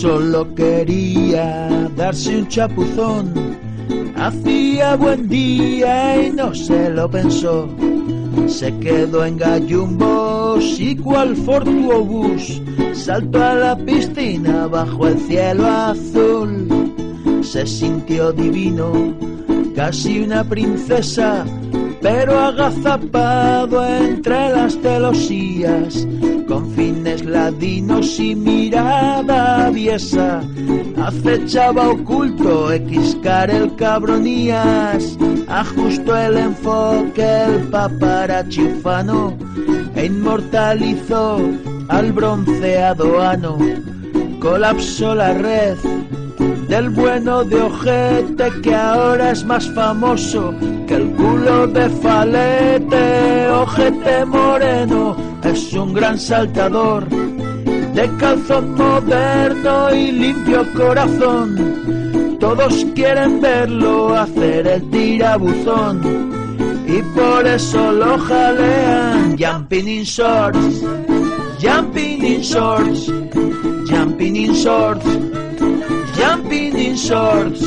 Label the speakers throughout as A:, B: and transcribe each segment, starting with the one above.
A: Solo quería darse un chapuzón. Hacía buen día y no se lo pensó. Se quedó en gallumbos y cual fortuobús saltó a la piscina bajo el cielo azul. Se sintió divino, casi una princesa, pero agazapado entre las celosías, fines ladinos y mirada aviesa, acechaba oculto Xcar el cabronías, ajustó el enfoque el paparazzi ufano. E inmortalizó al bronceado ano, colapsó la red del bueno de ojete que ahora es más famoso que el culo de falete. Ojete moreno es un gran saltador de calzón moderno y limpio corazón. Todos quieren verlo hacer el tirabuzón y por eso lo jalean. Jumping in shorts, jumping in shorts, jumping in shorts jumping in shorts.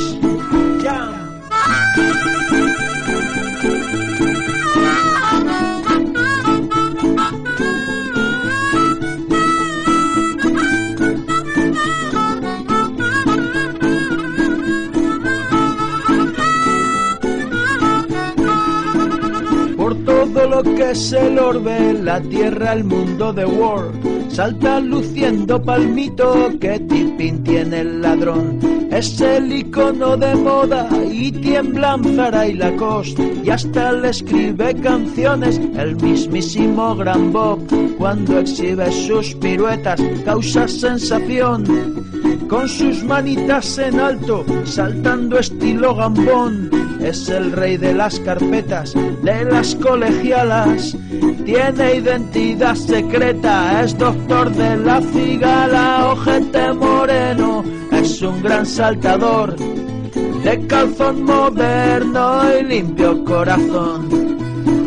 A: Que es el orbe, la tierra, el mundo de War. Salta luciendo palmito que tipín tiene el ladrón. Es el icono de moda y tiemblan Zara y Lacoste. Y hasta le escribe canciones el mismísimo Gran Bob. Cuando exhibe sus piruetas causa sensación. Con sus manitas en alto, saltando estilo gambón. Es el rey de las carpetas, de las colegialas. Tiene identidad secreta, es doctor de la cigala, ojete moreno, es un gran saltador. De calzón moderno y limpio corazón.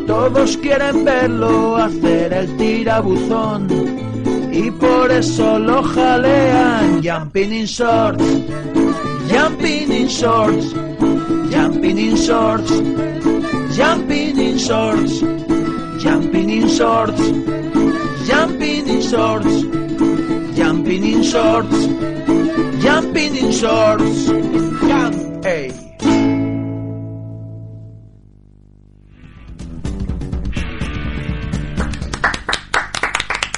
A: Todos quieren verlo hacer el tirabuzón. y por eso lo jalean. Jumping in shorts, jumping in shorts, jumping in shorts, jumping in shorts, jumping in shorts, jumping in shorts, jumping in shorts, jumping in shorts.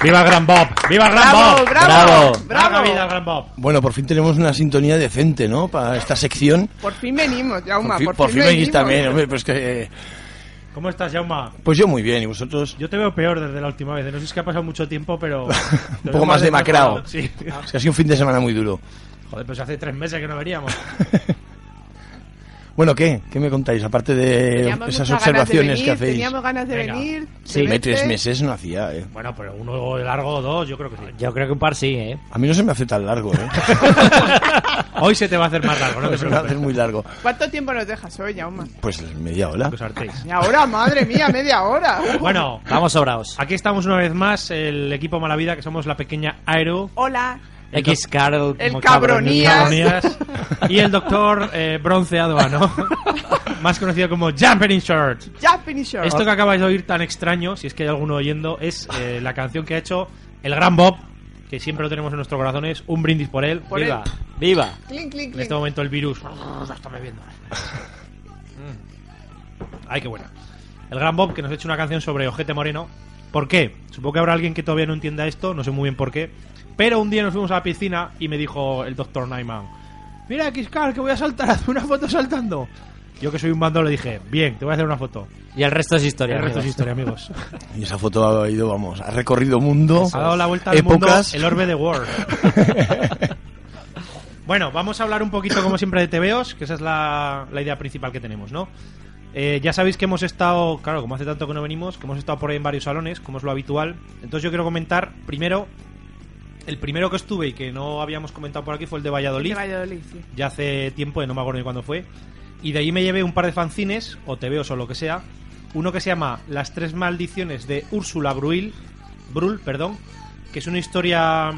B: ¡Viva el Gran Bob! ¡Viva el Gran
C: ¡Bravo,
B: Bob!
C: bravo,
B: ¡Bravo!
C: bravo!
B: ¡Larga vida al Gran Bob!
D: Bueno, por fin tenemos una sintonía decente, ¿no? Para esta sección.
C: Por fin venimos, Jauma,
D: por fin,
C: por,
D: por fin venís
C: venimos.
D: también, hombre, pues que...
B: ¿Cómo estás, Jauma?
D: Pues yo muy bien, ¿y vosotros?
B: Yo te veo peor desde la última vez. No sé si es que ha pasado mucho tiempo, pero...
D: Un poco más demacrado.
B: Sí.
D: Es que ha sido un fin de semana muy duro.
B: Joder, pues hace tres meses que no veríamos.
D: Bueno, ¿qué? ¿Qué me contáis? Aparte de
C: Teníamos
D: esas
C: de
D: observaciones
C: venir,
D: que hacéis.
C: Teníamos ganas de
B: Venga.
C: venir.
D: Sí, me tres meses no hacía, ¿eh?
B: Bueno, pero uno largo o dos, yo creo que sí.
E: Yo creo que un par sí, ¿eh?
D: A mí no se me hace tan largo, ¿eh?
B: Hoy se te va a hacer más largo, no te
D: se me hace
B: preocupes.
D: muy largo.
C: ¿Cuánto tiempo nos dejas hoy, Jauma?
D: Pues media hora.
B: Hartéis.
C: Y ahora, madre mía, media hora.
B: Bueno,
E: Vamos sobraos.
B: aquí estamos una vez más, el equipo Malavida, que somos la pequeña Aero.
C: Hola.
E: X Carl.
C: El cabronías.
B: Cabronías, y el doctor eh, bronceado, ¿no? Más conocido como Jumping in Shorts.
C: Japanese Short.
B: Esto que acabáis de oír tan extraño, si es que hay alguno oyendo, es eh, la canción que ha hecho el gran Bob, que siempre lo tenemos en nuestros corazones. Un brindis por él.
C: Por
E: ¡Viva!
C: él.
E: ¡Viva!
C: Clink, clink,
B: En
C: clink.
B: este momento el virus está bebiendo. Ay, qué buena. El gran Bob que nos ha hecho una canción sobre Ojete Moreno. ¿Por qué? Supongo que habrá alguien que todavía no entienda esto, no sé muy bien por qué. Pero un día nos fuimos a la piscina y me dijo el doctor Nyman: Mira, Xcar, que voy a saltar, hazme una foto saltando. Yo que soy un bando le dije: Bien, te voy a hacer una foto.
E: Y el resto es historia.
B: el resto es
E: amigos.
B: historia, amigos.
D: Y esa foto ha ido, vamos, ha recorrido mundo.
B: Ha dado la vuelta al mundo
D: épocas.
B: el orbe de War. bueno, vamos a hablar un poquito, como siempre, de TVOs, que esa es la, la idea principal que tenemos, ¿no? Eh, ya sabéis que hemos estado, claro, como hace tanto que no venimos, que hemos estado por ahí en varios salones, como es lo habitual. Entonces yo quiero comentar, primero, el primero que estuve y que no habíamos comentado por aquí fue el de Valladolid
C: De Valladolid, sí.
B: ya hace tiempo, no me acuerdo ni cuándo fue. Y de ahí me llevé un par de fanzines, o TVOs o lo que sea. Uno que se llama Las tres maldiciones de Úrsula Bruil, Brul, perdón, que es una historia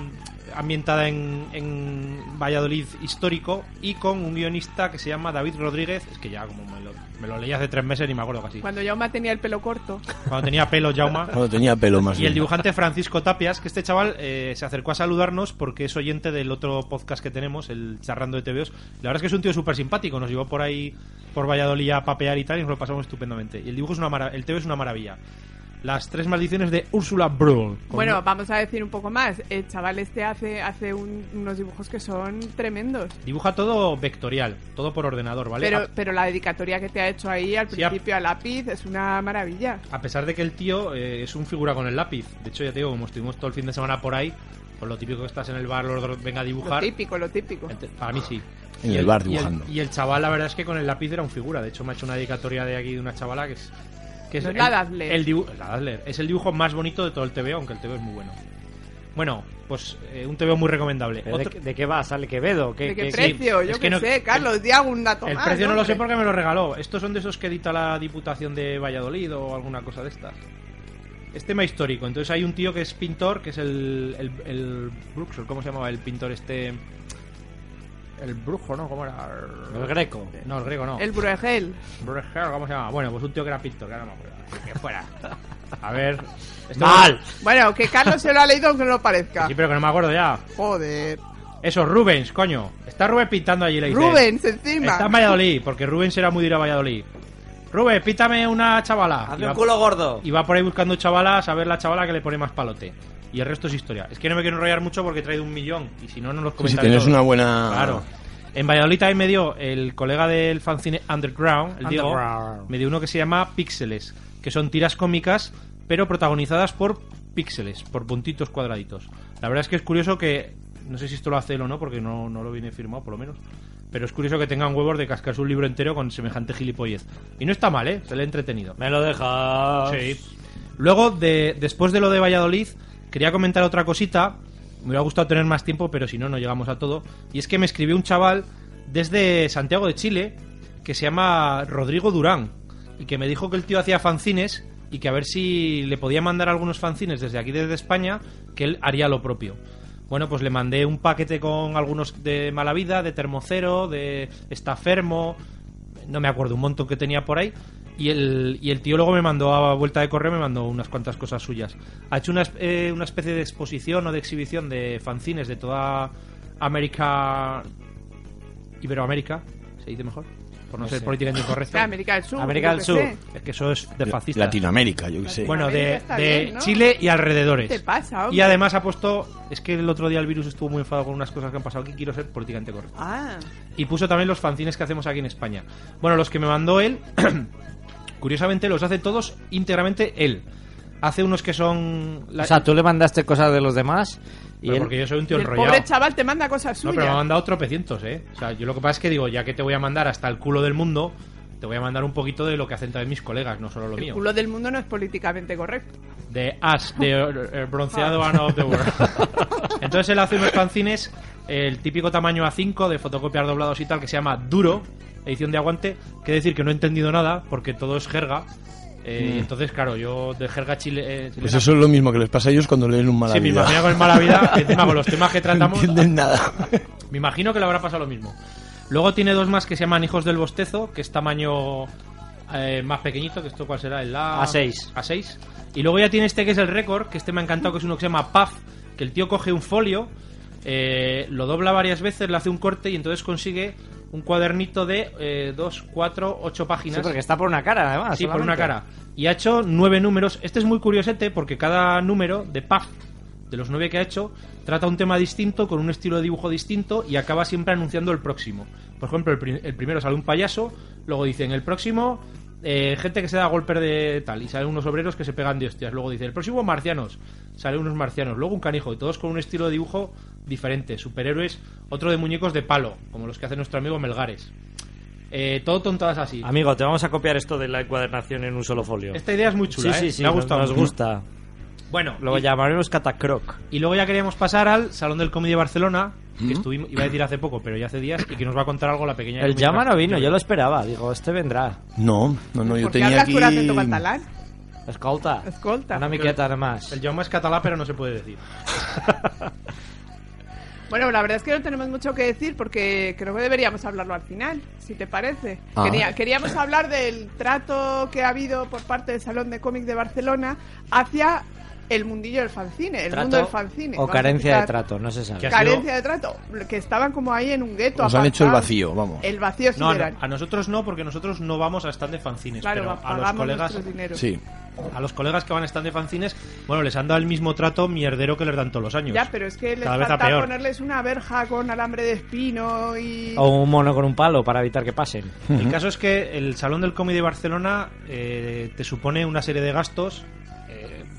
B: ambientada en, en Valladolid histórico y con un guionista que se llama David Rodríguez. Es que ya como me lo, me lo leí hace tres meses y me acuerdo casi.
C: Cuando Jauma tenía el pelo corto.
B: Cuando tenía pelo Jauma.
D: Cuando tenía pelo más
B: Y el dibujante Francisco Tapias, que este chaval eh, se acercó a saludarnos porque es oyente del otro podcast que tenemos, el Charrando de TVOs. La verdad es que es un tío súper simpático, nos llevó por ahí, por Valladolid a papear y tal, y nos lo pasamos estupendamente. Y el dibujo es una mara- el TV es una maravilla. Las tres maldiciones de Úrsula Brul. Con-
C: Bueno, vamos a decir un poco más. El chaval este hace, hace un- unos dibujos que son tremendos.
B: Dibuja todo vectorial, todo por ordenador, ¿vale?
C: Pero,
B: A-
C: pero la dedicatoria que te ha hecho ahí al
B: Sí, a-
C: principio a lápiz es una maravilla.
B: A pesar de que el tío eh, es un figura con el lápiz. De hecho, ya te digo, como estuvimos todo el fin de semana por ahí, pues lo típico que estás en el bar, los venga a
C: Lo
B: dibujar.
C: típico, lo típico.
B: Para mí sí.
D: En
B: Y
D: el bar
B: y
D: dibujando.
B: Y el, chaval, la verdad es que con el lápiz era un figura. De hecho, me ha hecho una dedicatoria de aquí de una chavala que es. Que es
C: No es
B: el-
C: la Dazzler.
B: el dibu- la Dazzler. Es el dibujo más bonito de todo el TVO, aunque el TVO es muy bueno. Bueno, pues eh, un TVO muy recomendable.
E: ¿Pero ¿De, qué va? ¿Sale Quevedo? ¿Qué,
C: ¿De qué
E: qué-
C: precio?
B: es
C: Yo
B: que
C: qué
B: no-
C: sé, Carlos, di algún dato
B: el
C: más,
B: precio no lo sé porque me lo regaló. Estos son de esos que edita la Diputación de Valladolid o alguna cosa de estas. Es tema histórico. Entonces hay un tío que es pintor, que es el, el, el ¿cómo se llamaba el pintor este? El brujo, ¿no? ¿Cómo era?
E: El greco.
B: No, el griego no.
C: El Bruegel.
B: Bruegel, ¿cómo se llama? Bueno, pues un tío que era pintor, que ahora no me acuerdo. Así que fuera. A ver. esto-
E: ¡Mal!
C: Bueno, que Carlos se lo ha leído aunque no lo parezca.
B: Sí, pero que no me acuerdo ya.
C: Joder.
B: Eso, Rubens, coño. Está Rubens pintando allí, le dice.
C: Rubens encima.
B: Está en Valladolid, porque Rubens era muy de ir a Valladolid. Rubens, pítame una chavala.
E: ¡Hazme un culo gordo!
B: Y va por ahí buscando chavalas a ver la chavala que le pone más palote. Y el resto es historia. Es que no me quiero enrollar mucho porque he traído un millón. Y si no, no los
D: Sí, si
B: comentaré
D: tienes
B: todos.
D: una buena...
B: Claro. En Valladolid también me dio el colega del fanzine Underground, el Diego,
E: Underground.
B: me dio uno que se llama Píxeles, que son tiras cómicas, pero protagonizadas por píxeles, por puntitos cuadraditos. La verdad es que es curioso que, no sé si esto lo hace él o no, porque no, no lo viene firmado por lo menos, pero es curioso que tengan huevos de cascarse un libro entero con semejante gilipollez. Y no está mal, ¿eh? Se le ha entretenido.
E: ¿Me lo dejas?
B: Sí. Luego, de, después de lo de Valladolid, quería comentar otra cosita. Me hubiera gustado tener más tiempo, pero si no, no llegamos a todo. Y es que me escribió un chaval desde Santiago de Chile que se llama Rodrigo Durán y que me dijo que el tío hacía fanzines y que a ver si le podía mandar algunos fanzines desde aquí, desde España, que él haría lo propio. Bueno, pues le mandé un paquete con algunos de Mala Vida, de Termocero, de Estafermo, no me acuerdo, un montón que tenía por ahí. Y el, y el tío luego me mandó a vuelta de correo, me mandó unas cuantas cosas suyas. Ha hecho una, eh, una especie de exposición o de exhibición de fanzines de toda América. Iberoamérica, se dice mejor, por no,
E: No
B: ser
E: sé.
B: políticamente incorrecto.
C: De América del Sur.
E: América del Sur.
C: sé.
B: Es que eso es de fascista.
D: Latinoamérica, yo qué sé.
B: Bueno, de, de
C: bien, ¿no?
B: Chile y alrededores.
C: ¿Qué te pasa, hombre?
B: y además ha puesto. Es que el otro día el virus estuvo muy enfadado con unas cosas que han pasado aquí. Quiero ser políticamente correcto.
C: Ah,
B: Y puso también los fanzines que hacemos aquí en España. Bueno, los que me mandó él, curiosamente los hace todos íntegramente él. Hace unos que son... la-
E: O sea, tú le mandaste cosas de los demás y
B: pero
E: él...
B: porque yo soy un tío
C: el
B: enrollado.
C: pobre chaval te manda cosas
B: No,
C: suyas.
B: pero me ha mandado tropecientos, ¿eh? O sea, yo lo que pasa es que digo, ya que te voy a mandar hasta el culo del mundo, te voy a mandar un poquito de lo que hacen también mis colegas, no solo lo
C: el
B: mío.
C: culo del mundo no es políticamente correcto.
B: de Ash, de eh, bronceado one of the world. Entonces él hace unos fanzines, el típico tamaño A5 de fotocopiar doblados y tal, que se llama Duro, edición de aguante, que decir que no he entendido nada, porque todo es jerga. Eh, Entonces, claro, yo de jerga chile, eh,
D: Pues eso es lo mismo que les pasa a ellos cuando leen un mala
B: Sí, me
D: vida.
B: imagino con el mala vida, encima con los temas que
D: No
B: tratamos,
D: entienden nada.
B: me imagino que le habrá pasado lo mismo. Luego tiene dos más que se llaman Hijos del Bostezo, que es tamaño eh, más pequeñito, que esto cuál será, el A...
E: A6.
B: A6. Y luego ya tiene este que es el récord, que este me ha encantado, que es uno que se llama Puff, que el tío coge un folio, eh, lo dobla varias veces, le hace un corte y entonces consigue un cuadernito de eh, dos, cuatro, ocho páginas.
E: Sí, porque está por una cara, además.
B: Sí, por una cara. Y ha hecho nueve números. Este es muy curiosete porque cada número de Puff, de los nueve que ha hecho, trata un tema distinto, con un estilo de dibujo distinto y acaba siempre anunciando el próximo. Por ejemplo, el, el primero sale un payaso, luego dice en el próximo eh, gente que se da golpes de tal y salen unos obreros que se pegan de hostias. Luego dice el próximo marcianos, salen unos marcianos, luego un canijo y todos con un estilo de dibujo diferente. Superhéroes, otro de muñecos de palo, como los que hace nuestro amigo Melgares. Eh, todo tontadas así.
E: Amigo, te vamos a copiar esto de la encuadernación en un solo folio.
B: Esta idea es muy chula,
E: sí,
B: ¿eh?
E: sí, sí,
B: me ha gustado
E: nos gusta.
B: Bueno,
E: Lo
B: y,
E: llamaremos Catacroc.
B: y luego ya queríamos pasar al Salón del Comedy de Barcelona, que estuvimos, iba a decir hace poco, pero ya hace días, y que nos va a contar algo la pequeña...
E: El llama no vino, yo lo esperaba. Digo, este vendrá.
D: No, no, no, yo
C: ¿Por qué
D: tenía
C: hablas
D: aquí...
C: acento catalán?
E: Escolta.
C: Escolta.
E: Una miqueta nomás.
B: El Jaume es catalá, pero no se puede decir.
C: Bueno, la verdad es que no tenemos mucho que decir porque creo que deberíamos hablarlo al final, si te parece.
D: Ah.
C: Quería- queríamos hablar del trato que ha habido por parte del Salón de Cómic de Barcelona hacia el mundillo del fanzine, el
E: ¿Trato
C: mundo del fanzine.
E: o carencia de trato? No se sabe.
C: Carencia de trato, que estaban como ahí en un gueto.
D: Nos han hecho el vacío, vamos.
C: El vacío
B: No, a nosotros no, porque nosotros no vamos a stand de fanzines.
C: Claro,
B: pero a los colegas.
D: Sí.
B: a los colegas que van a stand de fanzines, bueno, les han dado el mismo trato mierdero que les dan todos los años.
C: Ya, pero es que les falta
B: peor.
C: ponerles una verja con alambre de espino y...
E: O un mono con un palo para evitar que pasen.
B: El caso es que el Salón del Cómic de Barcelona eh, te supone una serie de gastos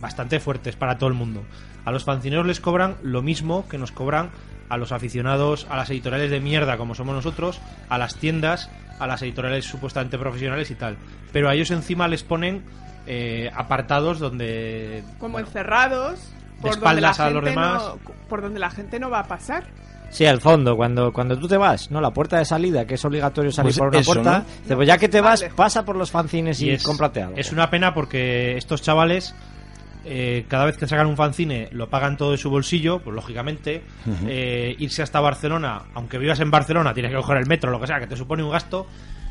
B: bastante fuertes para todo el mundo. A los fancineros les cobran lo mismo que nos cobran a los aficionados a las editoriales de mierda como somos nosotros, a las tiendas, a las editoriales supuestamente profesionales y tal. Pero a ellos encima les ponen eh, apartados donde...
C: como
B: bueno,
C: encerrados por la
B: espaldas a los demás.
C: no, por donde la gente no va a pasar.
E: Sí, al fondo, cuando, cuando tú te vas, ¿no? La puerta de salida, que es obligatorio salir
D: Pues
E: por una
D: eso,
E: puerta.
D: ¿no?
E: pues ya que te vas,
C: Vale.
E: pasa por los fanzines y,
B: es,
E: cómprate algo.
B: es una pena porque estos chavales, eh, cada vez que sacan un fanzine, lo pagan todo de su bolsillo, pues lógicamente. eh, irse hasta Barcelona, aunque vivas en Barcelona, tienes que coger el metro, lo que sea, que te supone un gasto.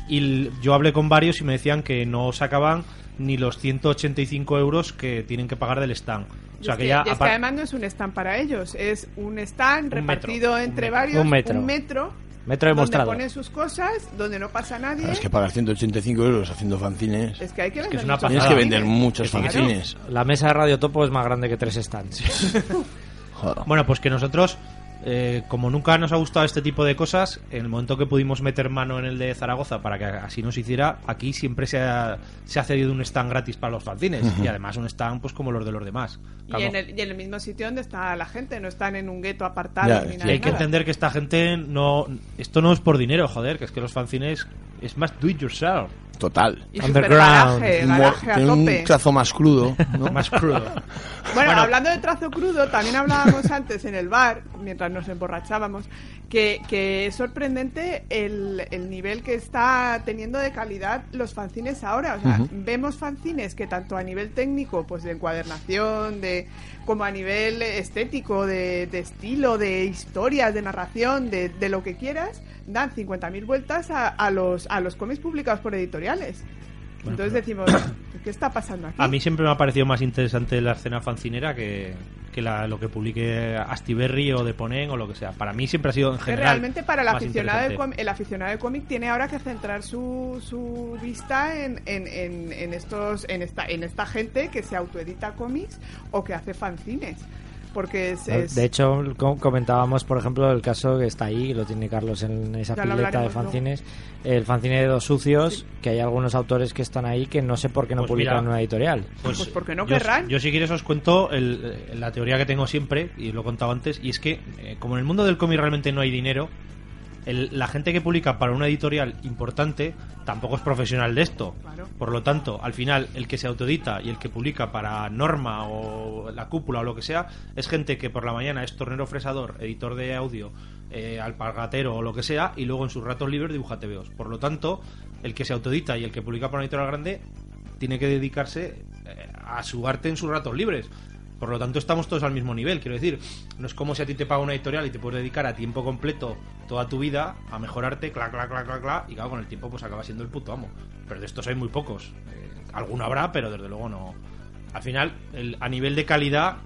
B: Y l- yo hablé con varios y me decían que no sacaban ni los 185 euros que tienen que pagar del stand. O
C: Y
B: sea
C: es
B: que
C: que,
B: ya.
C: y es que
B: apar-
C: además no es un stand para ellos, es un stand
B: Un metro,
C: repartido
B: un
C: entre
B: metro.
C: varios,
E: Un metro.
C: metro,
E: Metro de
C: donde
E: mostrado.
C: ponen sus cosas, donde no pasa nadie.
D: Es que pagar 185 euros haciendo fanzines.
C: Es que hay que
B: que
C: vender
B: es una
C: muchos
D: Tienes
B: pasada.
D: que
C: fanzines.
D: vender muchos fanzines.
E: La mesa de Radio Topo es más grande que tres stands.
D: Joder.
B: Bueno, pues que nosotros, eh, como nunca nos ha gustado este tipo de cosas, en el momento que pudimos meter mano en el de Zaragoza para que así nos hiciera, aquí siempre se ha, se ha cedido un stand gratis para los fanzines y además un stand pues como los de los demás.
C: Y en, el, y en el mismo sitio donde está la gente, no están en un gueto apartado
D: Ya,
C: ni
D: sí.
C: nada.
B: Y hay que entender que esta gente no... Esto no es por dinero, joder, que es que los fanzines es más do it yourself,
D: Total.
C: Y
E: Underground.
D: Un mo-
C: garaje a
D: Tiene un
C: tope.
D: trazo más crudo, ¿no?
B: más crudo.
C: Bueno,
B: Bueno.
C: hablando de trazo crudo, también hablábamos antes en el bar, mientras nos emborrachábamos, que, que es sorprendente el, el nivel que está teniendo de calidad los fanzines ahora. O sea, vemos fanzines que tanto a nivel técnico, pues de encuadernación, de como a nivel estético, de, de estilo, de historias, de narración, de, de lo que quieras, dan 50.000 vueltas a, a los, a los cómics publicados por editoriales. Entonces decimos, ¿qué está pasando aquí?
B: A mí siempre me ha parecido más interesante la escena fancinera que, que la- lo que publique Astiberri o Deponen o lo que sea. Para mí siempre ha sido en general
C: realmente para el aficionado, cómic- el aficionado del cómic tiene ahora que centrar su, su vista en, en, en, en estos en esta en esta gente que se autoedita cómics o que hace fanzines porque es, es-
E: De hecho, co- comentábamos, por ejemplo, el caso que está ahí, lo tiene Carlos en esa pileta de fanzines, el fanzine de Dos Sucios, que hay algunos autores que están ahí que no sé por qué no
B: Pues
E: publican
B: mira,
E: en una editorial.
C: Pues porque no
B: yo,
C: querrán.
B: Yo si quieres os cuento el- la teoría que tengo siempre, y lo he contado antes, y es que eh, como en el mundo del cómic realmente no hay dinero, el- la gente que publica para una editorial importante tampoco es profesional de esto.
C: Claro.
B: Por lo tanto, al final, el que se autoedita y el que publica para Norma o la cúpula o lo que sea, es gente que por la mañana es tornero fresador, editor de audio, eh, alpargatero o lo que sea, y luego en sus ratos libres dibuja TVOs. Por lo tanto, el que se autoedita y el que publica para una editorial grande tiene que dedicarse eh, a su arte en sus ratos libres. Por lo tanto, estamos todos al mismo nivel. Quiero decir, no es como si a ti te paga una editorial y te puedes dedicar a tiempo completo toda tu vida a mejorarte, clac, clac, clac, clac, clac, y claro, con el tiempo pues acaba siendo el puto amo. Pero de estos hay muy pocos. Eh, alguno habrá, pero desde luego no. Al final, el- a nivel de calidad,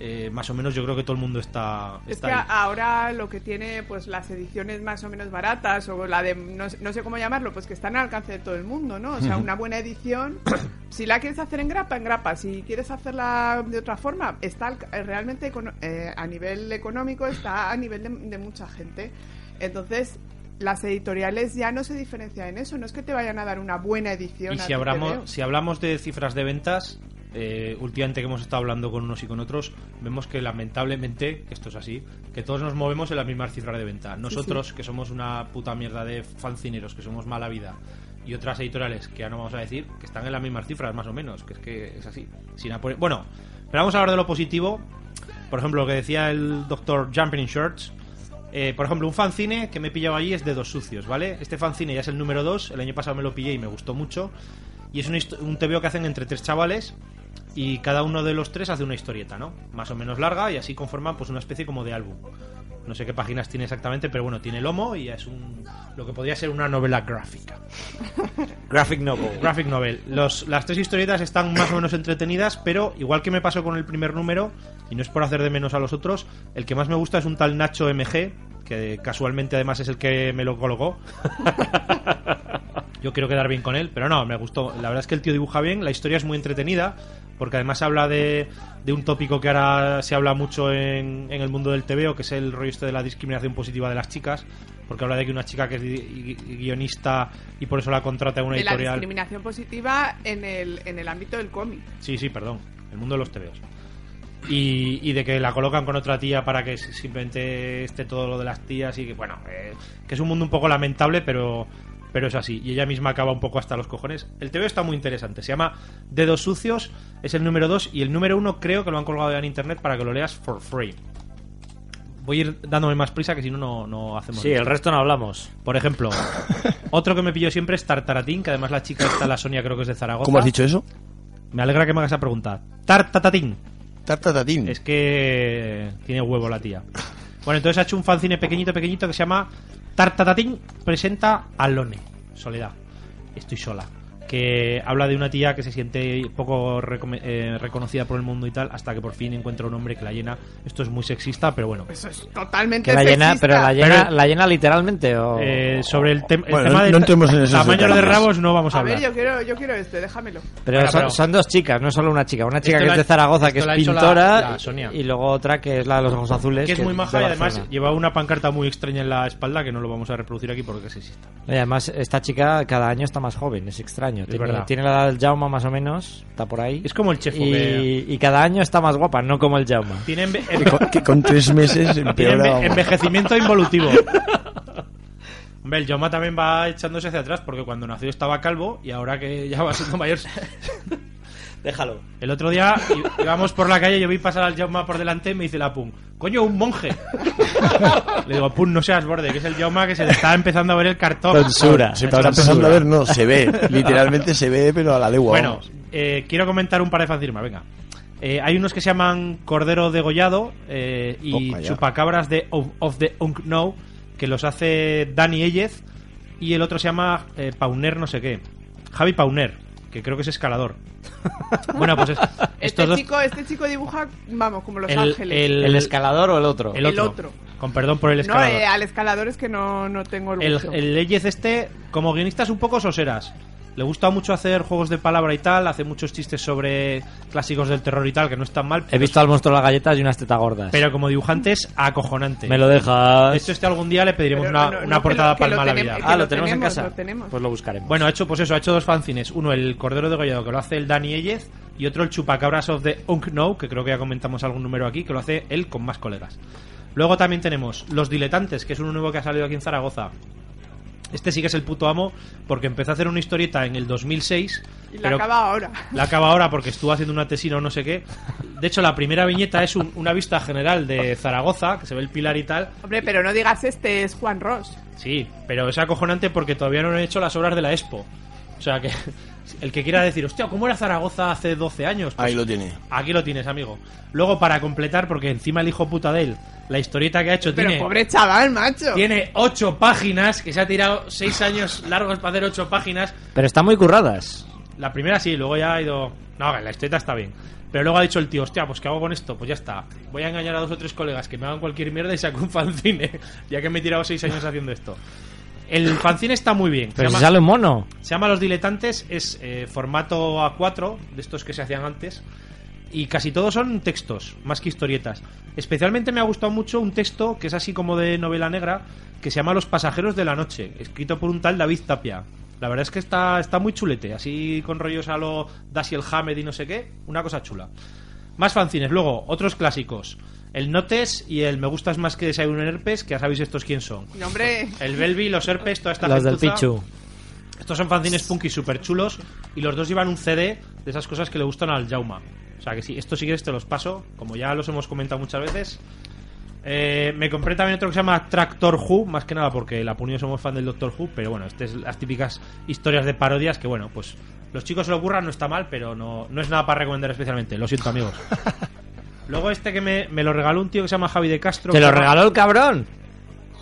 B: eh, más o menos yo creo que todo el mundo está,
C: es que
B: ahí.
C: ahora lo que tiene pues las ediciones más o menos baratas o la de no, sé- no sé cómo llamarlo pues que están al alcance de todo el mundo no o sea una buena edición si la quieres hacer en grapa en grapa. Si quieres hacerla de otra forma está eh, realmente eh, a nivel económico está a nivel de, de mucha gente. Entonces las editoriales ya no se diferencian en eso. No es que te vayan a dar una buena edición
B: Y si hablamos, si hablamos de cifras de ventas, eh, últimamente que hemos estado hablando con unos y con otros, vemos que lamentablemente, que esto es así, que todos nos movemos en las mismas cifras de venta. Nosotros, que somos una puta mierda de fancineros, que somos mala vida, y otras editoriales, que ya no vamos a decir, que están en las mismas cifras, más o menos, que es que es así. Sin apure- Bueno, pero vamos a hablar de lo positivo. Por ejemplo, lo que decía el doctor Jumping in Shorts. Eh, por ejemplo, un fanzine que me he pillado allí es de dos sucios, ¿vale? Este fanzine ya es el número dos. El año pasado me lo pillé y me gustó mucho. Y es un, un TVO que hacen entre tres chavales y cada uno de los tres hace una historieta, ¿no? Más o menos larga y así conforman pues una especie como de álbum. No sé qué páginas tiene exactamente, pero bueno, tiene lomo y es un lo que podría ser una novela gráfica.
E: Graphic novel.
B: Graphic novel. Los, las tres historietas están más o menos entretenidas, pero igual que me pasó con el primer número, y no es por hacer de menos a los otros, el que más me gusta es un tal Nacho MG, que casualmente además es el que me lo colocó. Yo quiero quedar bien con él, pero no, me gustó. La verdad es que el tío dibuja bien, la historia es muy entretenida, porque además habla de, de un tópico que ahora se habla mucho en, en el mundo del TVO, que es el rollo este de la discriminación positiva de las chicas, porque habla de que una chica que es gui- gui- guionista y por eso la contrata una
C: de la
B: editorial.
C: discriminación positiva en el, en el ámbito del cómic.
B: Sí, sí, perdón. El mundo de los TVOs. Y, y de que la colocan con otra tía para que simplemente esté todo lo de las tías y que, bueno, eh, que es un mundo un poco lamentable, pero, pero es así. Y ella misma acaba un poco hasta los cojones. El TVO está muy interesante. Se llama Dedos Sucios, es el número 2 y el número 1 creo que lo han colgado ya en internet para que lo leas for free. Voy a ir dándome más prisa que si no, no, no hacemos
E: Sí,
B: esto.
E: el resto no hablamos.
B: Por ejemplo, otro que me pillo siempre es Tartaratín, que además la chica está, la Sonia, creo que es de Zaragoza.
D: ¿Cómo has dicho eso?
B: Me alegra que me hagas esa pregunta. Tartatatín.
D: Tartatatín.
B: Es que tiene huevo la tía. Bueno, entonces ha hecho un fanzine pequeñito, pequeñito que se llama Tartatatín presenta a Lone. Soledad. Estoy sola. Que habla de una tía que se siente poco eh, reconocida por el mundo y tal, hasta que por fin encuentra un hombre que la llena. Esto es muy sexista, pero bueno.
C: Eso es totalmente
E: Que la llena,
C: sexista.
E: pero la llena,
B: Pero-
E: la llena literalmente o
B: Eh, sobre el, tem- el
D: Bueno,
B: tema
D: no-
B: de
D: no entremos en esos
B: tamaños de rabos no vamos a,
C: A
B: hablar.
C: ver, yo quiero, yo quiero este, déjamelo.
E: pero,
B: Bueno,
E: son,
B: pero-
E: son dos chicas, no solo una chica. Una chica que es de Zaragoza, que es
B: hecho la-
E: pintora,
B: la Sonia.
E: y luego otra que es la de los ojos azules.
B: que es muy
E: de
B: maja y además lleva una pancarta muy extraña en la espalda que no lo vamos a reproducir aquí porque es sexista.
E: Y además, esta chica cada año está más joven, es extraño. Tiene,
B: verdad.
E: tiene la edad del Jauma más o menos, está por ahí.
B: Es como el chefo que
E: y, y cada año está más guapa, no como el Jauma.
B: tiene enve-
D: Que con, que con tres meses
B: Tiene
D: empeora.
B: enve- envejecimiento involutivo. Hombre, el Joma también va echándose hacia atrás porque cuando nació estaba calvo y ahora que ya va siendo mayor.
E: Déjalo.
B: El otro día íbamos por la calle, yo vi pasar al Jaume por delante y me dice la Pum, coño, un monje. Le digo, Pum, no seas borde, que es el Jaume que se le está empezando a ver el cartón.
E: Tonsura.
D: Se está empezando a ver, no, se ve. Literalmente se ve, pero a la legua.
B: Bueno, eh, quiero comentar un par de más, venga. Eh, hay unos que se llaman Cordero Degollado eh, y. Chupacabras de of, of the Unknown, que los hace Dani Ellez, y el otro se llama eh, Pauner no sé qué. Javi Pauner, que creo que es escalador. bueno, pues es- estos
C: Este
B: dos...
C: chico, este chico dibuja, vamos, como Los
B: el,
C: Ángeles.
B: el-
E: ¿El escalador o el otro?
B: el
C: el
B: otro.
C: otro.
B: Con perdón por el
C: no,
B: escalador.
C: eh, al escalador es que no, no tengo el
B: El,
C: gusto.
B: el Leyes este, como guionista, es un poco soseras. Le gusta mucho hacer juegos de palabra y tal, hace muchos chistes sobre clásicos del terror y tal, que no están mal.
E: He visto al monstruo de las galletas y unas tetas gordas.
B: Pero como dibujante es acojonante.
E: Me lo dejas.
B: De hecho, este algún día le pediremos
C: Pero
B: una,
C: no, no,
B: una
C: que
B: portada
C: lo- que
B: para el
C: lo
B: mala
C: tenemos-
B: vida.
E: Ah,
C: lo
E: lo tenemos en casa.
C: lo tenemos.
E: Pues lo buscaremos.
B: Bueno, ha hecho, pues eso, ha hecho dos fanzines. Uno, el Cordero de Gollado, que lo hace el Dani Ellez, y otro, el Chupacabras of the Unknown, que creo que ya comentamos algún número aquí, que lo hace él con más colegas. Luego también tenemos Los Diletantes, que es uno nuevo que ha salido aquí en Zaragoza. Este sí que es el puto amo, porque empezó a hacer una historieta en el 2006.
C: y la
B: pero
C: acaba ahora.
B: La acaba ahora porque estuvo haciendo una tesina o no sé qué. De hecho, la primera viñeta es un- una vista general de Zaragoza, que se ve el pilar y tal.
C: Hombre, pero no digas este, es Juan Ross.
B: Sí, pero es acojonante porque todavía no han hecho las obras de la Expo. O sea que el que quiera decir, hostia, ¿cómo era Zaragoza hace 12 años? Pues
D: Ahí lo tiene.
B: Aquí lo tienes, amigo. Luego, para completar, porque encima el hijo puta de él, la historieta que ha hecho
C: Pero
B: tiene,
C: pobre chaval, macho.
B: tiene 8 páginas, que se ha tirado 6 años largos para hacer 8 páginas.
E: Pero están muy curradas.
B: La primera sí, luego ya ha ido. No, la historieta está bien. Pero luego ha dicho el tío, hostia, pues ¿qué hago con esto? Pues ya está. Voy a engañar a dos o tres colegas que me hagan cualquier mierda y saco un fanzine. ya que me he tirado seis años haciendo esto. El fanzine está muy bien. Se
E: Pero si
B: llama,
E: sale un mono.
B: se llama Los Diletantes, es eh, formato A4, de estos que se hacían antes. Y casi todos son textos, más que historietas. Especialmente me ha gustado mucho un texto que es así como de novela negra, que se llama Los pasajeros de la noche, escrito por un tal David Tapia. La verdad es que está, está muy chulete, así con rollos a lo Dashiell Hamed y no sé qué, una cosa chula. Más fanzines, luego, otros clásicos. El Notes y el Me gustas más que Desayuno en Herpes, que ya sabéis estos quién son.
C: No, hombre,
B: El Belvi, los Herpes, toda esta
E: Los del
B: gentuza.
E: Pichu.
B: Estos son fanzines punky super chulos y los dos llevan un CD de esas cosas que le gustan al Jauma. O sea que si esto si quieres te los paso, como ya los hemos comentado muchas veces. Eh, me compré también otro que se llama Tractor Who, más que nada porque la Punio somos fan del Doctor Who, pero bueno, este es las típicas historias de parodias que bueno, pues los chicos se lo ocurran, no está mal, pero no, no es nada para recomendar especialmente, lo siento amigos. Luego este que me, me lo regaló un tío que se llama Javi de Castro.
E: ¿Te lo regaló el cabrón?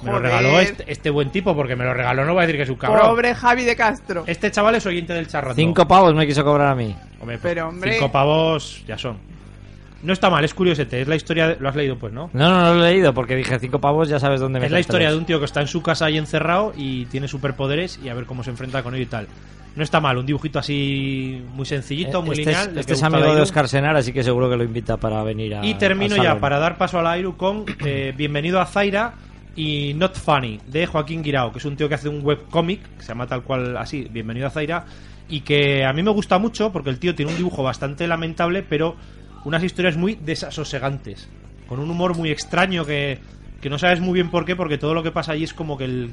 B: Me lo
C: Joder.
B: regaló este, este buen tipo, porque me lo regaló, no voy a decir que es un cabrón.
C: Pobre Javi de Castro.
B: Este chaval es oyente del charrato.
E: Cinco pavos me quiso cobrar a mí.
B: Hombre, pues,
C: Pero, hombre.
B: Cinco pavos ya son. No está mal, es curiosete. Es la historia. de- Lo has leído, pues, ¿no?
E: No, no, no lo he leído porque dije cinco pavos, ya sabes dónde me
B: Es la historia de un tío que está en su casa ahí encerrado y tiene superpoderes y a ver cómo se enfrenta con ello y tal. No está mal, un dibujito así muy sencillito, muy
E: este
B: lineal.
E: Es, este es
B: gusta
E: amigo de. Oscar Senar, así que seguro que lo invita para venir a.
B: Y termino ya para dar paso a la con eh, Bienvenido a Zaira y Not Funny de Joaquín Guirao, que es un tío que hace un webcómic que se llama tal cual así, Bienvenido a Zaira, y que a mí me gusta mucho porque el tío tiene un dibujo bastante lamentable, pero unas historias muy desasosegantes, con un humor muy extraño que, que no sabes muy bien por qué, porque todo lo que pasa allí es como que el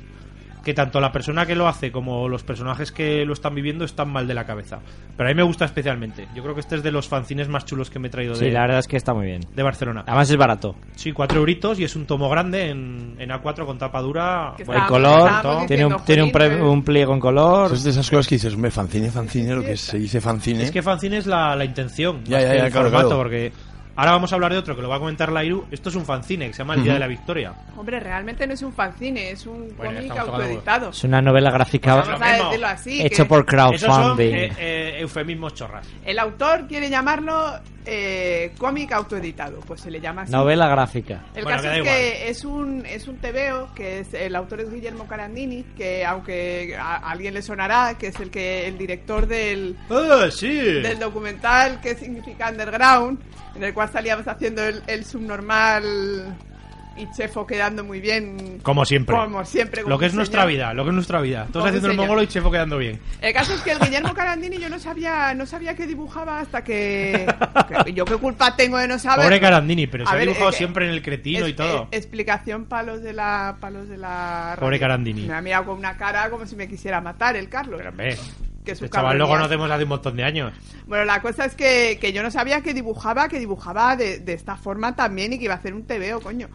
B: que tanto la persona que lo hace como los personajes que lo están viviendo están mal de la cabeza. Pero a mí me gusta especialmente. Yo creo que este es de los fanzines más chulos que me he traído
E: Sí,
B: de,
E: la verdad es que está muy bien.
B: de Barcelona.
E: Además es barato.
B: Sí, cuatro euritos y es un tomo grande en, en A4 con tapa dura.
C: Que
B: Bueno,
E: El color, tiene un, tiene un, pre-
C: jolín,
E: un pliego en color.
D: Es de esas cosas que dices, hombre, fancine, fancine, lo que se dice fancine.
B: Es que fanzine es la, la intención,
D: Ya,
B: más
D: ya,
B: que
D: ya,
B: el
D: claro,
B: formato,
D: claro.
B: porque ahora vamos a hablar de otro que lo va a comentar la Iru. Esto es un fanzine que se llama El Día
D: Ujú.
B: de la Victoria.
C: Hombre, realmente no es un fanzine, es un
B: Bueno,
C: cómic autoeditado.
E: Es una novela gráfica
B: Pues
C: Vamos a decirlo así.
E: hecho
C: que
E: por
B: Esos son
E: crowdfunding.
B: eh, eh, eufemismos chorras.
C: El autor quiere llamarlo eh, cómic autoeditado, pues se le llama así.
E: Novela gráfica.
C: El
B: Bueno,
C: caso
B: que
C: es que es un, es un TVO, que es, el autor es Guillermo Carandini, que aunque a, a alguien le sonará, que es el que el director del,
B: ¡Ah, sí!
C: del documental que significa Underground, en el cual salíamos haciendo el, el subnormal y Chefo quedando muy bien.
B: Como siempre.
C: Como siempre. como
B: Lo que es
C: un
B: nuestra
C: señor.
B: vida, lo que es nuestra vida. Todos haciendo el
C: señor.
B: mongolo y Chefo quedando bien.
C: El caso es que el Guillermo Carandini yo no sabía, no sabía que dibujaba hasta que, que- yo qué culpa tengo de no saber.
B: Pobre Carandini, pero se ha dibujado
C: eh,
B: siempre en el cretino y
C: Es-
B: todo.
C: eh, explicación palos de la palos de la
B: Pobre. Carandini.
C: Me ha mirado con una cara como si me quisiera matar el Carlos.
B: Pero hombre,
C: que su
B: este chaval lo
C: cabronía.
B: conocemos hace un montón de años.
C: Bueno, la cosa es que, que yo no sabía que dibujaba, que dibujaba de, de esta forma también y que iba a hacer un TVO, coño.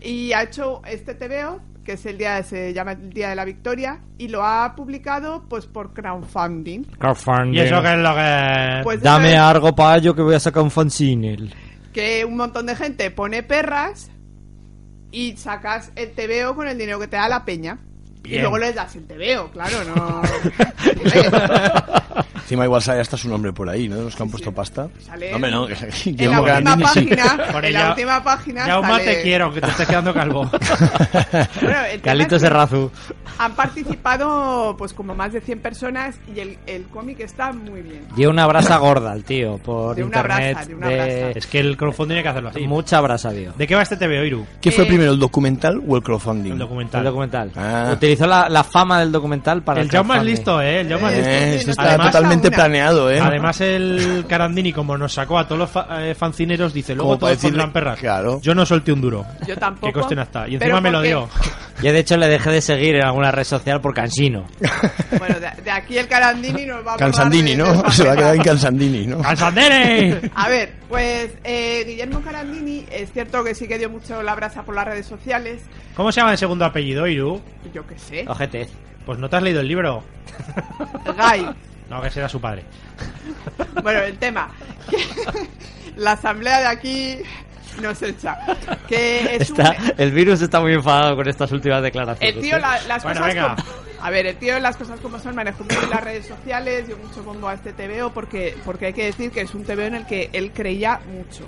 C: Y ha hecho este TVO, que es el día, se llama el Día de la Victoria, y lo ha publicado pues por crowdfunding.
E: Crowdfunding.
B: ¿Y eso qué es lo que...?
C: Pues
E: Dame
C: es
E: algo para yo que voy a sacar un fanzine.
C: que un montón de gente pone perras y sacas el TVO con el dinero que te da la peña. Y
B: Bien.
C: luego les das el TVO, claro, no...
D: Encima igual sale hasta su nombre por ahí, ¿no? De los que han puesto pasta.
C: Sale
D: No, hombre, no. que-
C: en la última página,
B: Bueno,
C: en la
B: ya-
C: última página
B: Yauma,
C: sale-
B: te quiero, aunque te estés quedando calvo.
C: Bueno, es que
E: Serrazu.
C: Han participado pues como más de 100 personas y el, el cómic está muy bien.
E: Lleva una brasa gorda el tío por
C: De una
E: internet.
C: brasa, de una brasa.
B: es que el crowdfunding hay que hacerlo así.
E: Mucha brasa, tío.
B: ¿De qué va este TVO, Iru?
D: ¿Qué fue
C: Eh,
D: primero, el documental o el crowdfunding?
B: El documental.
E: El documental.
D: Ah.
E: Utilizó la, la fama del documental para
B: El Jaume es
E: crowdfunding.
B: listo, ¿eh? El Jaume es listo.
D: Eh, esto
C: no
D: está
B: Además-
D: totalmente planeado, ¿eh?
B: Además, el Carandini, como nos sacó a todos los fa- eh, fancineros, dice: Luego todos pondrán
D: decirle-
B: perras.
D: claro.
B: Yo no solté un duro.
C: Yo tampoco.
B: Que costen hasta. Y encima me lo dio.
E: Yo de hecho le dejé de seguir en alguna red social por cansino.
C: Bueno, de, de aquí el Carandini nos va a
D: Cansandini,
C: de-
D: ¿no? Se va a quedar en Cansandini, ¿no?
B: ¡Cansandere!
C: A ver, pues eh, Guillermo Carandini es cierto que sí que dio mucho la brasa por las redes sociales.
B: ¿Cómo se llama el segundo apellido, Iru?
C: Yo qué sé.
E: Ojete.
B: Pues no te has leído el libro.
C: Guy.
B: No, que será su padre.
C: Bueno, el tema. la asamblea de aquí nos echa. Que es un-
E: Está, el virus está muy enfadado con estas últimas declaraciones.
C: El tío,
E: ¿eh?
C: la- las
B: Bueno,
C: cosas
B: venga.
C: como- A ver, el tío, las cosas como son, manejó muy bien las redes sociales, dio mucho bombo a este TVO porque, porque hay que decir que es un TVO en el que él creía mucho.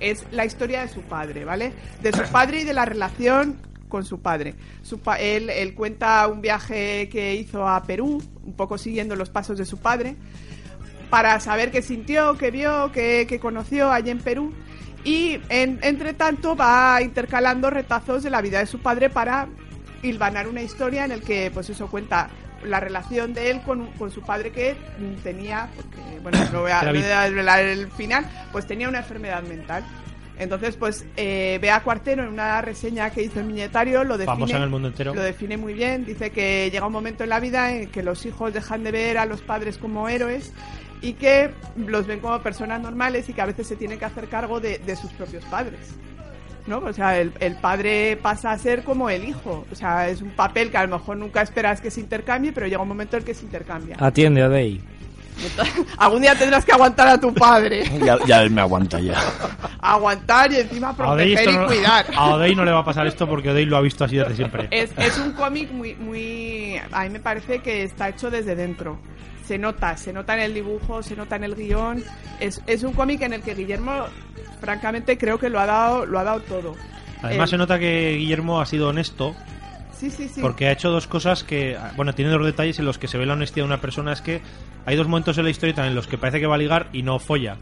C: Es la historia de su padre, ¿vale? De su padre y de la relación con su padre. Su pa- él, él cuenta un viaje que hizo a Perú, un poco siguiendo los pasos de su padre, para saber qué sintió, qué vio, qué, qué conoció allí en Perú. Y en- entre tanto va intercalando retazos de la vida de su padre para hilvanar una historia en el que, pues eso cuenta la relación de él con, con su padre que tenía, porque, bueno, no voy a, no voy a desvelar el final, pues tenía una enfermedad mental. Entonces, pues eh, Bea Cuartero en una reseña que hizo en Miñetario lo define,
B: Famosa en el mundo entero.
C: lo define muy bien. Dice que llega un momento en la vida en que los hijos dejan de ver a los padres como héroes y que los ven como personas normales y que a veces se tienen que hacer cargo de, de sus propios padres. ¿no? O sea, el, el padre pasa a ser como el hijo. O sea, es un papel que a lo mejor nunca esperas que se intercambie, pero llega un momento en el que se intercambia.
E: Atiende, Odey.
C: Entonces, algún día tendrás que aguantar a tu padre.
D: Ya, ya él me aguanta ya.
C: aguantar y encima
B: A
C: proteger y
B: no,
C: cuidar.
B: a Odey no le va a pasar esto porque Odey lo ha visto así desde siempre.
C: Es, es un cómic muy, muy... A mí me parece que está hecho desde dentro. Se nota, se nota en el dibujo, se nota en el guion. Es, es un cómic en el que Guillermo, francamente, creo que lo ha dado, lo ha dado todo.
B: Además se nota que Guillermo ha sido honesto
C: Sí, sí, sí.
B: porque ha hecho dos cosas que, bueno, tiene dos detalles en los que se ve la honestidad de una persona. Es que hay dos momentos en la historia también en los que parece que va a ligar y no folla.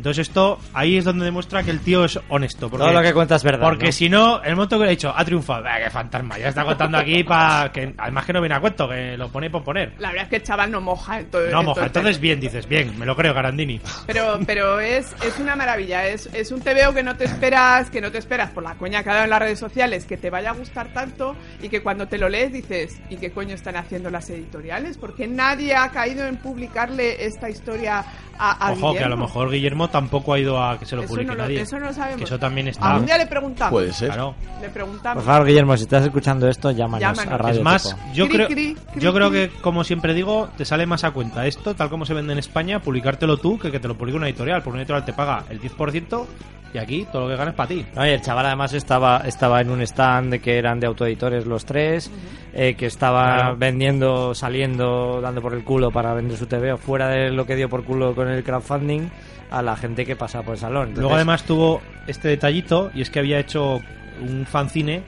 B: Entonces esto, ahí es donde demuestra que el tío es honesto. Porque,
E: Todo lo que cuenta es verdad.
B: Porque
E: ¿no?
B: si no, el momento que le he dicho, ha triunfado. "Bah, ¡Qué fantasma! Ya está contando aquí para que además que no viene a cuento, que lo pone por poner.
C: La verdad es que el chaval no moja. en todo-
B: No,
C: en
B: moja. Entonces bien, dices, bien, me lo creo, Garandini.
C: Pero, pero es, es una maravilla. Es, es un TVO que no te esperas, que no te esperas por la coña que ha dado en las redes sociales, que te vaya a gustar tanto y que cuando te lo lees dices, ¿y qué coño están haciendo las editoriales? Porque nadie ha caído en publicarle esta historia a, a
B: Ojo, que a lo
C: Guillermo.
B: mejor Guillermo tampoco ha ido a que se lo
C: Eso
B: publique
C: no lo-
B: nadie.
C: eso no lo sabemos.
B: Que eso también está.
C: Algún día le preguntamos.
D: Puede ser.
B: Claro.
C: Le preguntamos.
E: Por favor, Guillermo, si estás escuchando esto, llámanos,
C: Llámanos.
E: a Radio
B: Es más,
E: Topo.
B: yo
C: Cri,
B: creo,
C: cri, cri,
B: yo creo que, como siempre digo, te sale más a cuenta esto, tal como se vende en España, publicártelo tú que que te lo publique una editorial. Porque una editorial te paga el 10% y aquí todo lo que ganas para ti.
E: No, y el chaval además estaba, estaba en un stand de que eran de autoeditores los tres, eh, que estaba
B: Claro.
E: vendiendo, saliendo, dando por el culo para vender su TVO, fuera de lo que dio por culo con el crowdfunding, a la gente que pasa por el salón. Entonces,
B: Luego además tuvo este detallito y es que había hecho un fanzine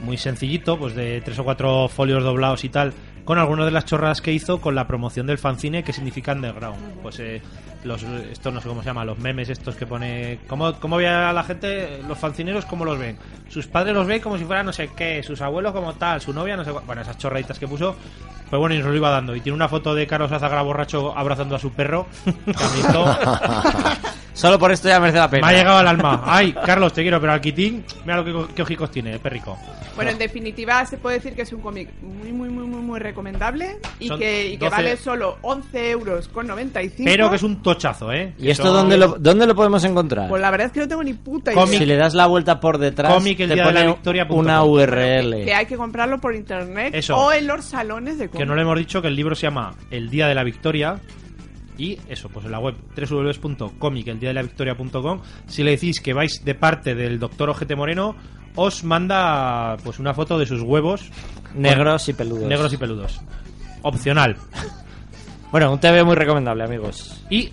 B: muy sencillito, pues de tres o cuatro folios doblados y tal, con algunas de las chorradas que hizo con la promoción del fanzine que significa underground. Pues eh, los, esto no sé cómo se llama, los memes estos que pone... ¿Cómo, cómo ve a la gente, los fancineros, cómo los ven? Sus padres los ven como si fuera no sé qué, sus abuelos como tal, su novia no sé... Bueno, esas chorraditas que puso... Pues bueno, y nos lo iba dando. Y tiene una foto de Carlos Azagra borracho abrazando a su perro.
E: Solo por esto ya merece la pena.
B: me ha llegado al alma. Ay, Carlos, te quiero, pero al Quitín, mira lo que, qué ojicos tiene, el perrico.
C: Bueno, en definitiva se puede decir que es un cómic muy, muy, muy, muy, muy recomendable y
B: Son
C: que, y que
B: 12
C: vale solo 11 euros con 95.
B: Pero que es un tochazo, ¿eh?
E: ¿Y esto
B: Son-
E: dónde lo, dónde lo podemos encontrar?
C: Pues la verdad es que no tengo ni puta
B: Cómic.
C: idea.
E: Si le das la vuelta por detrás,
B: Cómic el
E: te
B: día de la
E: pone
B: victoria.com.
E: una URL.
C: Que hay que comprarlo por internet
B: Eso.
C: o en los salones de cómic.
B: Que no le hemos dicho que el libro se llama El Día de la Victoria. Y eso, pues en la web www.comiceldiadelavictoria.com Si le decís que vais de parte del doctor Ojete Moreno, os manda pues una foto de sus huevos
E: Negros y peludos.
B: negros y peludos. Opcional.
E: Bueno, un TV muy recomendable, amigos.
B: Y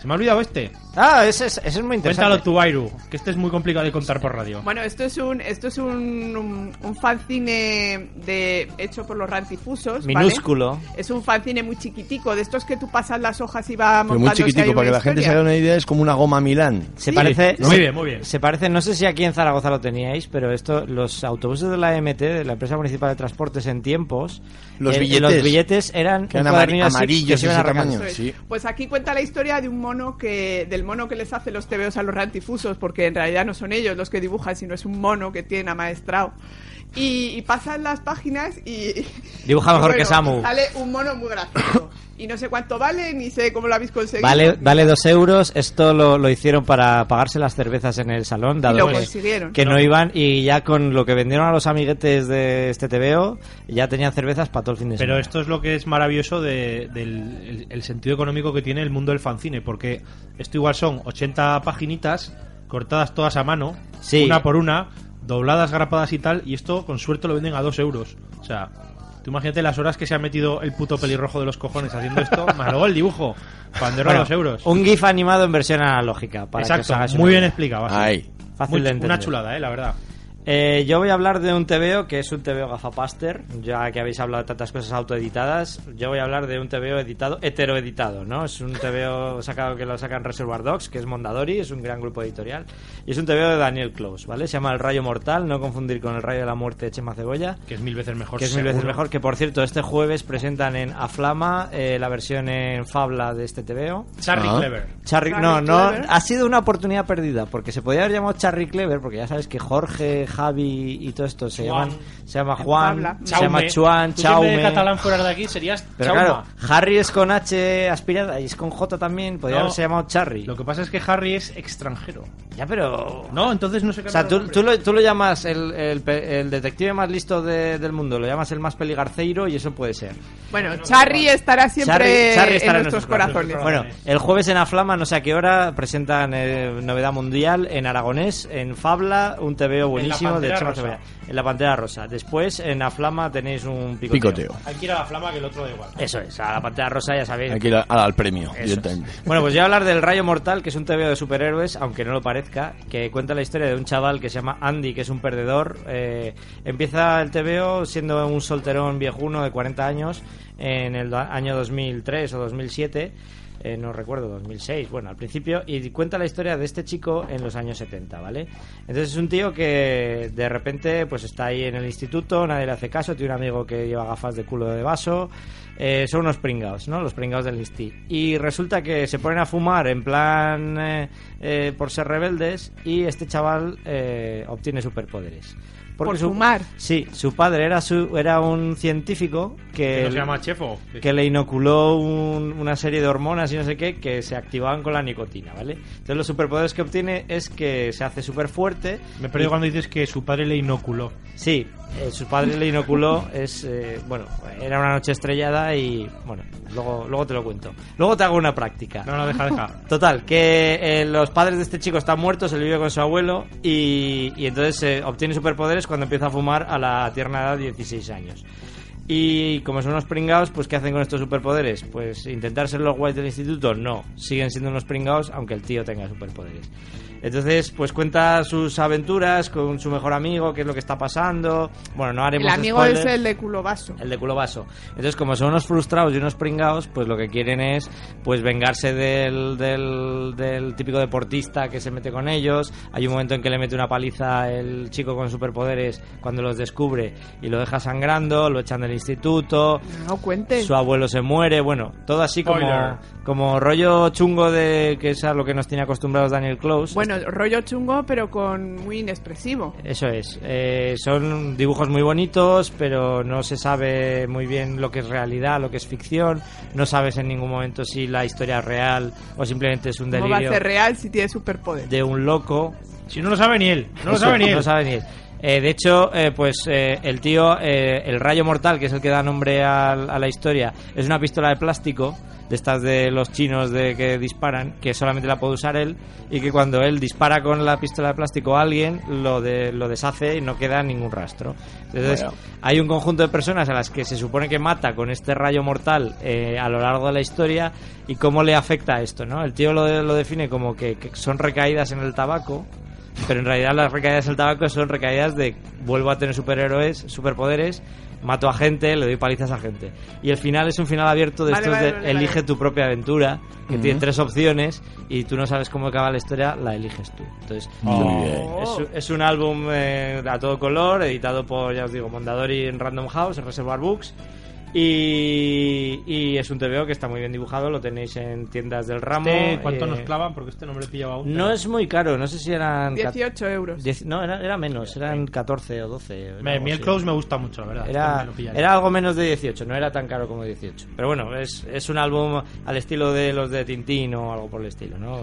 B: se me ha olvidado este.
E: Ah, ese es, ese es muy interesante.
B: Cuéntalo tú, Airu, que este es muy complicado de contar por radio.
C: Bueno, esto es un esto es un, un, un fanzine de hecho por los rantifusos, ¿vale?
E: Minúsculo.
C: Es un fanzine muy chiquitico, de estos que tú pasas las hojas y va
D: Pero
C: montando
D: muy chiquitico, para que la gente se haga una idea, es como una goma Milán.
E: Se
C: Sí.
E: parece.
B: Muy
E: se-
B: bien, muy bien.
E: Se parece, no sé si aquí en Zaragoza lo teníais, pero esto, los autobuses de la MT, de la empresa municipal de transportes en tiempos,
D: Los
E: eh,
D: billetes.
E: los billetes eran
D: eran
E: así
D: amarillos
E: que se iban.
D: Sí.
C: Pues aquí cuenta la historia de un mono que del mono que les hace los tebeos a los rantifusos, porque en realidad no son ellos los que dibujan, sino es un mono que tienen amaestrado. Y, y pasan las páginas y
E: Dibuja mejor que Samu.
C: Sale un mono muy gracioso. Y no sé cuánto vale, ni sé cómo lo habéis conseguido.
E: Vale, vale dos euros. Esto lo, lo hicieron para pagarse las cervezas en el salón, dado
C: lo
E: que-
C: consiguieron.
E: que no iban y ya con lo que vendieron a los amiguetes de este TVO, ya tenían cervezas para todo el fin de
B: Pero
E: semana.
B: esto es lo que es maravilloso de- del el- el sentido económico que tiene el mundo del fanzine, porque esto igual son 80 paginitas cortadas todas a mano,
E: Sí.
B: una por una, dobladas, grapadas y tal, y esto con suerte lo venden a 2 euros. O sea, tú imagínate las horas que se ha metido el puto pelirrojo de los cojones haciendo esto, más luego el dibujo, cuando era
E: Bueno,
B: 2 euros.
E: Un GIF animado en versión analógica. Para que os
B: Exacto,
E: una
B: muy bien
E: idea.
B: explicado. así.
D: Ahí.
E: Fácil
B: Muy-
E: de entender.
B: una chulada, eh, la verdad.
E: Eh, yo voy a hablar de un TVO que es un TVO gafapaster, ya que habéis hablado de tantas cosas autoeditadas. Yo voy a hablar de un TVO editado, heteroeditado, ¿no? Es un TVO sacado que lo sacan Reservoir Dogs, que es Mondadori, es un gran grupo editorial. Y es un TVO de Daniel Close, ¿vale? Se llama El Rayo Mortal, no confundir con El Rayo de la Muerte de Chema Cebolla.
B: Que es mil veces mejor.
E: Que es mil veces mejor. Que por cierto, este jueves presentan en Aflama eh, la versión en Fabla de este TVO.
B: Charlie
D: Ah.
B: Clever.
E: Charry,
C: Charry
E: no, no,
C: Clever.
E: ha sido una oportunidad perdida, porque se podía haber llamado Charry Clever, porque ya sabes que Jorge, Javi y todo esto se
B: Juan.
E: llaman se llama Juan,
C: Pabla.
E: se llama Chuan,
B: Tú siempre de
E: Chaume.
B: catalán fuera de aquí serías
E: Pero
B: Chauma.
E: claro, Harry es con H aspirada y es con J también, podría
B: No.
E: haberse llamado Charry.
B: Lo que pasa es que Harry es extranjero.
E: Ya, pero
B: No, entonces no sé qué.
E: O sea, tú, tú lo, tú lo llamas el, el pe- el detective más listo de- del mundo, lo llamas el más peligarceiro y eso puede ser.
C: Bueno, Charry estará siempre
E: Charry- Charry estará
C: en nuestros corazones.
E: Bueno, el jueves en Aflama, no sé a qué hora, presentan eh, Novedad Mundial en aragonés, en Fabla, un TVO buenísimo de Chema. Cebolla. En la Pantera Rosa. Después en Aflama tenéis un picoteo.
D: Picoteo.
B: Hay que ir a la flama que el otro da igual.
E: Eso es, a la Pantera Rosa ya sabéis.
D: Hay que ir a- al premio,
E: Eso es.
D: directamente.
E: Bueno, pues voy a hablar del Rayo Mortal, que es un TVO de superhéroes, aunque no lo parezca, que cuenta la historia de un chaval que se llama Andy, que es un perdedor. Eh, empieza el TVO siendo un solterón viejuno de 40 años en el do- año 2003 o 2007. Eh, no recuerdo, 2006, bueno, al principio, y cuenta la historia de este chico en los años 70, ¿vale? Entonces es un tío que de repente pues está ahí en el instituto, nadie le hace caso, tiene un amigo que lleva gafas de culo de vaso, eh, son unos pringados, ¿no? Los pringados del Insti. Y resulta que se ponen a fumar en plan eh, eh, por ser rebeldes y este chaval eh, obtiene superpoderes.
C: Por
E: su-
C: fumar.
E: Sí, su padre era, su, era un científico que,
B: no se llama Chefo.
E: que le inoculó un- una serie de hormonas y no sé qué que se activaban con la nicotina, ¿vale? Entonces los superpoderes que obtiene es que se hace súper fuerte.
B: Me he perdido cuando dices que su padre le inoculó.
E: Sí, eh, su padre le inoculó, es, eh, bueno, era una noche estrellada y, bueno, luego, luego te lo cuento. Luego te hago una práctica.
B: No, no, deja, deja.
E: Total, que eh, los padres de este chico están muertos, él vive con su abuelo y, y entonces eh, obtiene superpoderes cuando empieza a fumar a la tierna edad de 16 años. Y como son unos pringados, pues ¿qué hacen con estos superpoderes? Pues intentar ser los guays del instituto, no, siguen siendo unos pringados aunque el tío tenga superpoderes. Entonces, pues cuenta sus aventuras con su mejor amigo, qué es lo que está pasando. Bueno, no haremos
C: El amigo
E: spoilers.
C: es el de culo vaso.
E: El de culo vaso. Entonces, como son unos frustrados y unos pringados, pues lo que quieren es pues vengarse del, del, del típico deportista que se mete con ellos. Hay un momento en que le mete una paliza el chico con superpoderes cuando los descubre y lo deja sangrando, lo echan del instituto,
C: No cuentes.
E: su abuelo se muere, bueno, todo así como,
B: Spoiler.
E: como rollo chungo de que es a lo que nos tiene acostumbrados Daniel Close.
C: Bueno, rollo chungo, pero con muy inexpresivo.
E: Eso es. Eh, son dibujos muy bonitos, pero no se sabe muy bien lo que es realidad, lo que es ficción. No sabes en ningún momento si la historia es real o simplemente es un
C: ¿Cómo va a
E: delirio
C: ser real si tiene superpoder?
E: de un loco.
B: Si no lo sabe ni él. No lo sabe ni él.
E: No lo sabe ni él. Eh, de hecho, eh, pues eh, el tío, eh, el rayo mortal, que es el que da nombre al- a, la historia, es una pistola de plástico, de estas de los chinos de que disparan, que solamente la puede usar él, y que cuando él dispara con la pistola de plástico a alguien, lo, de, lo deshace y no queda ningún rastro. Entonces,
D: Bueno.
E: hay un conjunto de personas a las que se supone que mata con este rayo mortal eh, a lo largo de la historia y cómo le afecta esto, ¿no? El tío lo, lo define como que, que son recaídas en el tabaco, pero en realidad las recaídas del tabaco son recaídas de vuelvo a tener superhéroes, superpoderes, mato a gente, le doy palizas a gente. Y el final es un final abierto de
C: Vale,
E: estos
C: vale,
E: de
C: vale,
E: elige
C: vale.
E: tu propia aventura, que
D: Ujú.
E: tiene tres opciones y tú no sabes cómo acaba la historia, la eliges tú. Entonces,
D: Muy bien.
C: Oh.
E: es, un- es un álbum eh, a todo color, editado por, ya os digo, Mondadori en Random House, en Reservoir Books. Y, y es un TVO que está muy bien dibujado, lo tenéis en tiendas del ramo.
B: Este, ¿Cuánto
E: eh,
B: nos clavan? Porque este no me lo he pillado aún.
E: No es muy caro, no sé si eran... cat-
C: 18 euros.
E: Diez- no, era, era menos, eran 14 o 12.
B: Me, mi el. Close me gusta mucho, la verdad. Este
E: Era,
B: pillaré.
E: era algo menos de 18, no era tan caro como 18. Pero bueno, es, es un álbum al estilo de los de Tintín o algo por el estilo, ¿no?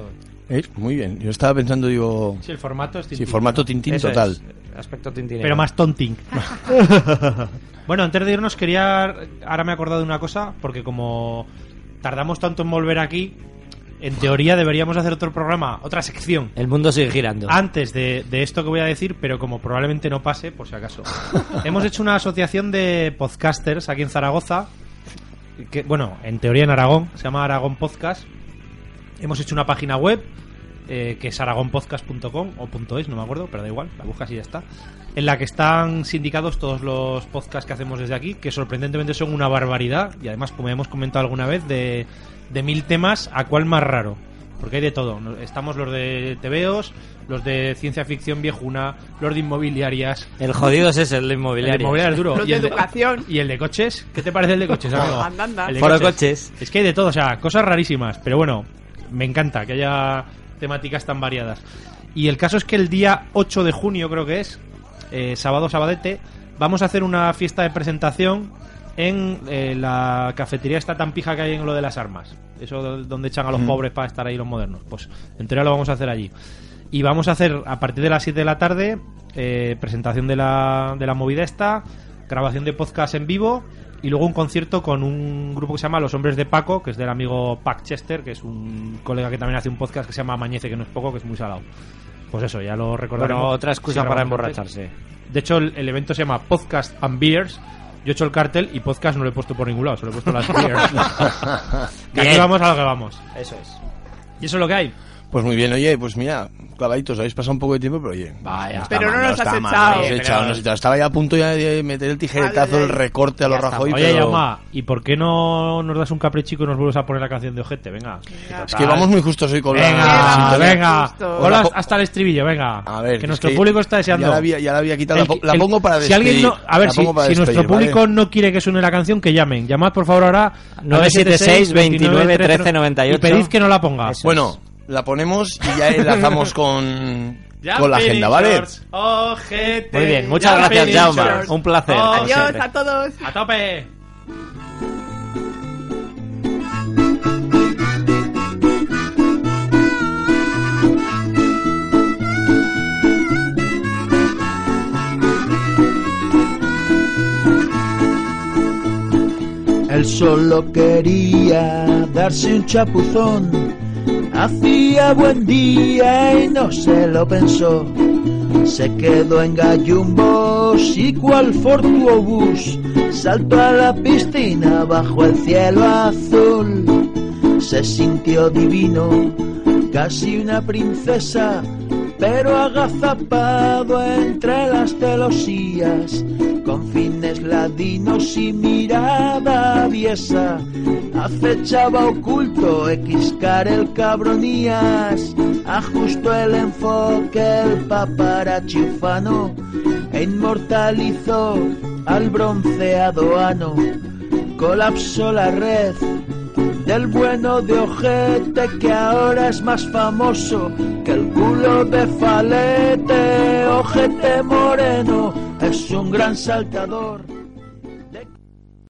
D: Eh, Muy bien. Yo estaba pensando, digo,
B: Sí, el formato es
D: sí,
B: Tintín.
D: formato Tintín
E: Eso
D: total.
E: es, aspecto Tintín.
B: Pero más tonting. bueno, antes de irnos quería... Ahora me he acordado de una cosa, porque como tardamos tanto en volver aquí, en teoría deberíamos hacer otro programa, otra sección.
E: El mundo sigue girando.
B: Antes de, de esto que voy a decir, pero como probablemente no pase, por si acaso. Hemos hecho una asociación de podcasters aquí en Zaragoza, que, bueno, en teoría en Aragón, se llama Aragón Podcast. Hemos hecho una página web, eh, que es aragonpodcast.com o punto .es, no me acuerdo, pero da igual, la buscas y ya está. En la que están sindicados todos los podcasts que hacemos desde aquí, que sorprendentemente son una barbaridad, y además, como hemos comentado alguna vez, de, de mil temas, ¿a cuál más raro? Porque hay de todo. Estamos los de TVOs, los de ciencia ficción viejuna, los de inmobiliarias.
E: El jodido es ese, el de
B: El de
E: inmobiliario.
B: inmobiliarias es duro.
C: Los
B: y
C: de
B: el
C: educación.
B: ¿Y el de coches? ¿Qué te parece el de coches, amigo?
C: Anda, anda.
B: El de
E: Foro coches.
B: Es que hay de todo, o sea, cosas rarísimas. Pero bueno, me encanta que haya temáticas tan variadas. Y el caso es que el día 8 de junio, creo que es, eh, sábado, sabadete, vamos a hacer una fiesta de presentación en eh, la cafetería esta tan pija que hay en lo de las armas. Eso do- donde echan a los pobres para estar ahí los modernos. Pues en teoría lo vamos a hacer allí. Y vamos a hacer a partir de las 7 de la tarde eh, presentación de la, de la movida esta, grabación de podcast en vivo y luego un concierto con un grupo que se llama Los Hombres de Paco, que es del amigo Pac Chester, que es un colega que también hace un podcast que se llama Amañece, que no es poco, que es muy salado. Pues eso, ya lo recordaremos.
E: Bueno, otra excusa para
B: antes.
E: emborracharse.
B: De hecho, el, el evento se llama Podcast and Beers. Yo he hecho el cartel y podcast no lo he puesto por ningún lado, solo he puesto las beers. Que aquí vamos a lo que vamos.
E: Eso es.
B: Y eso es lo que hay.
D: Pues muy bien, oye, pues mira, clavaditos, habéis pasado un poco de tiempo, pero oye.
B: Vaya.
C: Pero no nos has echado.
D: nos echado,
B: pero-
D: no os he echado. Estaba ya a punto ya de meter el tijeretazo, el recorte a los Rajoy,
B: Oye,
D: pero...
B: Yama, ¿y por qué no nos das un caprichico y nos vuelves a poner la canción de Ojete? Venga.
D: Es que vamos muy justos hoy con la
B: Venga, venga.
D: Hola,
B: hasta el estribillo, venga.
D: A ver,
B: que
D: es
B: nuestro
D: que
B: público está deseando.
D: Ya la había, ya la había quitado,
B: El-
D: la, po- la
B: el-
D: pongo para
B: si alguien
D: despedir.
B: no, A ver, si, nuestro
D: despedir, ¿vale?
B: público no quiere que suene la canción, que llamen. Llamad, por favor, ahora. al
E: 976 29 13 98.
B: Y pedid que no la ponga.
E: Eso.
D: Bueno, la ponemos y ya enlazamos con, con la agenda, ¿vale?
E: Muy bien, muchas gracias, Jaume. Un placer.
B: Oh,
C: Adiós a todos.
B: A tope.
A: Él solo quería darse un chapuzón. Hacía buen día y no se lo pensó. Se quedó en gallumbos y cual fortuobús saltó a la piscina bajo el cielo azul. Se sintió divino, casi una princesa, pero agazapado entre las celosías, con fines ladinos y mirada aviesa, acechaba oculto Xcar el cabronías, ajustó el enfoque el paparazzi ufano, e inmortalizó al bronceado ano, colapsó la red del bueno de ojete que ahora es más famoso que el culo de falete. Ojete moreno es un gran saltador.